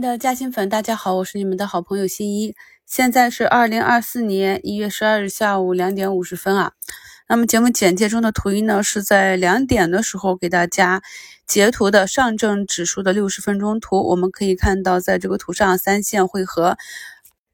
的嘉兴粉，大家好，我是你们的好朋友新一。现在是二零二四年一月十二日下午两点五十分啊。那么节目简介中的图一呢，是在两点的时候给大家截图的上证指数的六十分钟图。我们可以看到，在这个图上三线汇合，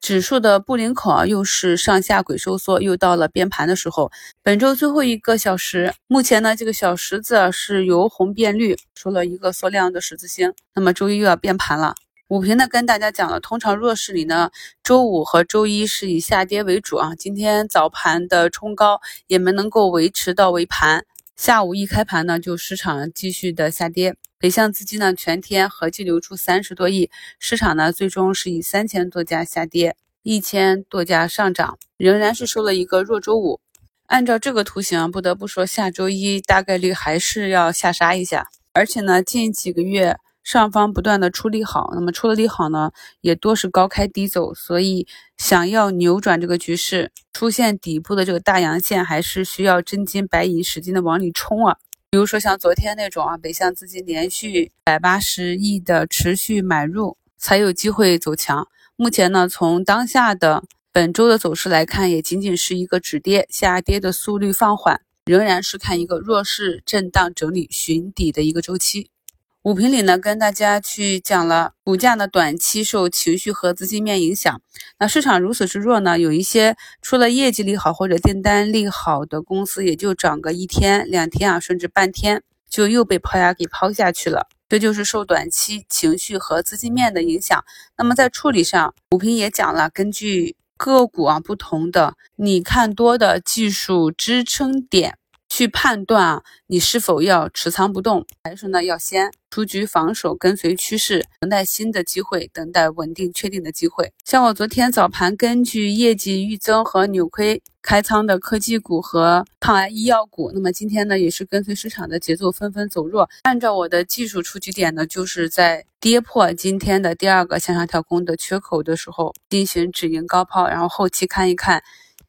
指数的布林口啊，又是上下轨收缩，又到了变盘的时候。本周最后一个小时，目前呢，这个小十字是由红变绿，出了一个缩量的十字星。那么周一又要变盘了。五评呢跟大家讲了，通常弱势里呢，周五和周一是以下跌为主啊。今天早盘的冲高也没能够维持到尾盘，下午一开盘呢，就市场继续的下跌。北向资金呢全天合计流出三十多亿，市场呢最终是以三千多家下跌，一千多家上涨，仍然是收了一个弱周五。按照这个图形啊，不得不说下周一大概率还是要下杀一下，而且呢近几个月。上方不断的出利好，那么出了利好呢，也多是高开低走，所以想要扭转这个局势，出现底部的这个大阳线，还是需要真金白银使劲的往里冲啊。比如说像昨天那种啊，北向资金连续百八十亿的持续买入，才有机会走强。目前呢，从当下的本周的走势来看，也仅仅是一个止跌，下跌的速率放缓，仍然是看一个弱势震荡整理寻底的一个周期。五评里呢，跟大家去讲了股价呢短期受情绪和资金面影响，那市场如此之弱呢，有一些出了业绩利好或者订单利好的公司，也就涨个一天两天啊，甚至半天就又被抛压给抛下去了，这就是受短期情绪和资金面的影响。那么在处理上，五评也讲了，根据个股啊不同的，你看多的技术支撑点。去判断啊，你是否要持仓不动，还是呢要先出局防守，跟随趋势，等待新的机会，等待稳定确定的机会。像我昨天早盘根据业绩预增和扭亏开仓的科技股和抗癌医药股，那么今天呢也是跟随市场的节奏纷纷走弱。按照我的技术出局点呢，就是在跌破今天的第二个向上跳空的缺口的时候进行止盈高抛，然后后期看一看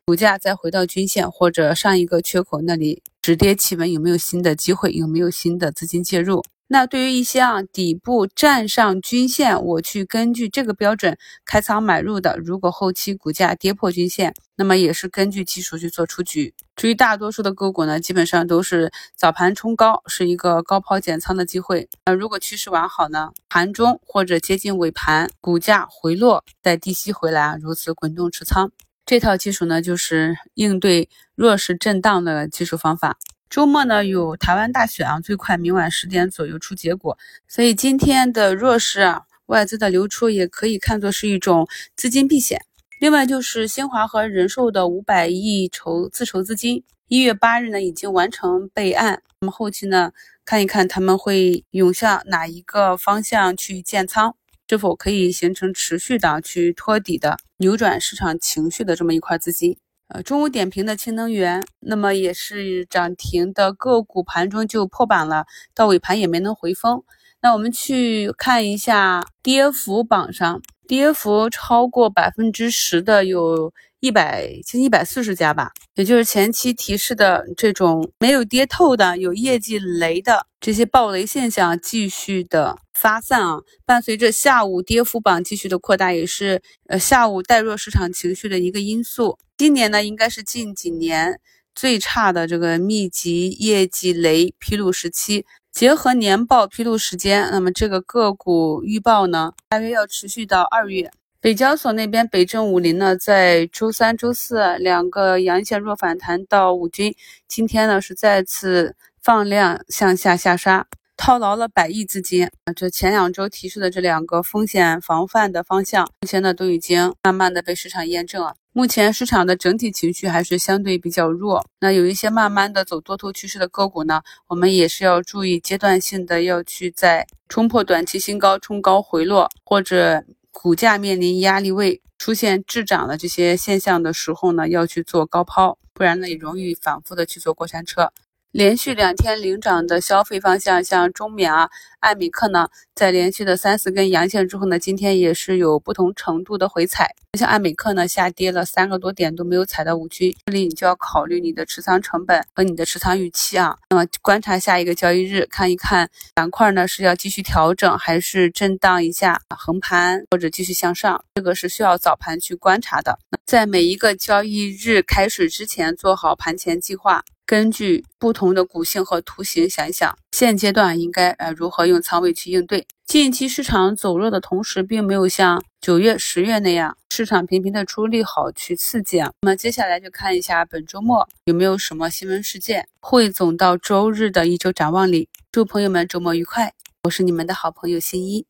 股价再回到均线或者上一个缺口那里。止跌企稳有没有新的机会？有没有新的资金介入？那对于一些啊底部站上均线，我去根据这个标准开仓买入的，如果后期股价跌破均线，那么也是根据技术去做出局。至于大多数的个股呢，基本上都是早盘冲高，是一个高抛减仓的机会。那如果趋势完好呢，盘中或者接近尾盘，股价回落再低吸回来，如此滚动持仓。这套技术呢，就是应对弱势震荡的技术方法。周末呢有台湾大选啊，最快明晚十点左右出结果，所以今天的弱势啊，外资的流出也可以看作是一种资金避险。另外就是新华和人寿的五百亿筹自筹资金，一月八日呢已经完成备案，那么后期呢看一看他们会涌向哪一个方向去建仓。是否可以形成持续的去托底的扭转市场情绪的这么一块资金？呃，中午点评的氢能源，那么也是涨停的个股，盘中就破板了，到尾盘也没能回封。那我们去看一下跌幅榜上，跌幅超过百分之十的有。一百近一百四十家吧，也就是前期提示的这种没有跌透的、有业绩雷的这些暴雷现象继续的发散啊，伴随着下午跌幅榜继续的扩大，也是呃下午带弱市场情绪的一个因素。今年呢，应该是近几年最差的这个密集业绩雷披露时期，结合年报披露时间，那么这个个股预报呢，大约要持续到二月。北交所那边，北证五零呢，在周三、周四两个阳线弱反弹到五均，今天呢是再次放量向下下杀，套牢了百亿资金啊！这前两周提示的这两个风险防范的方向，目前呢都已经慢慢的被市场验证了。目前市场的整体情绪还是相对比较弱，那有一些慢慢的走多头趋势的个股呢，我们也是要注意阶段性的要去在冲破短期新高、冲高回落或者。股价面临压力位出现滞涨的这些现象的时候呢，要去做高抛，不然呢也容易反复的去做过山车。连续两天领涨的消费方向，像中缅啊、艾美克呢，在连续的三四根阳线之后呢，今天也是有不同程度的回踩。像艾美克呢，下跌了三个多点都没有踩到五均，这里你就要考虑你的持仓成本和你的持仓预期啊。那么观察下一个交易日，看一看板块呢是要继续调整，还是震荡一下横盘，或者继续向上，这个是需要早盘去观察的。在每一个交易日开始之前，做好盘前计划。根据不同的股性和图形，想一想现阶段应该呃如何用仓位去应对。近期市场走弱的同时，并没有像九月、十月那样市场频频的出利好去刺激啊。那么接下来就看一下本周末有没有什么新闻事件。汇总到周日的一周展望里，祝朋友们周末愉快。我是你们的好朋友新一。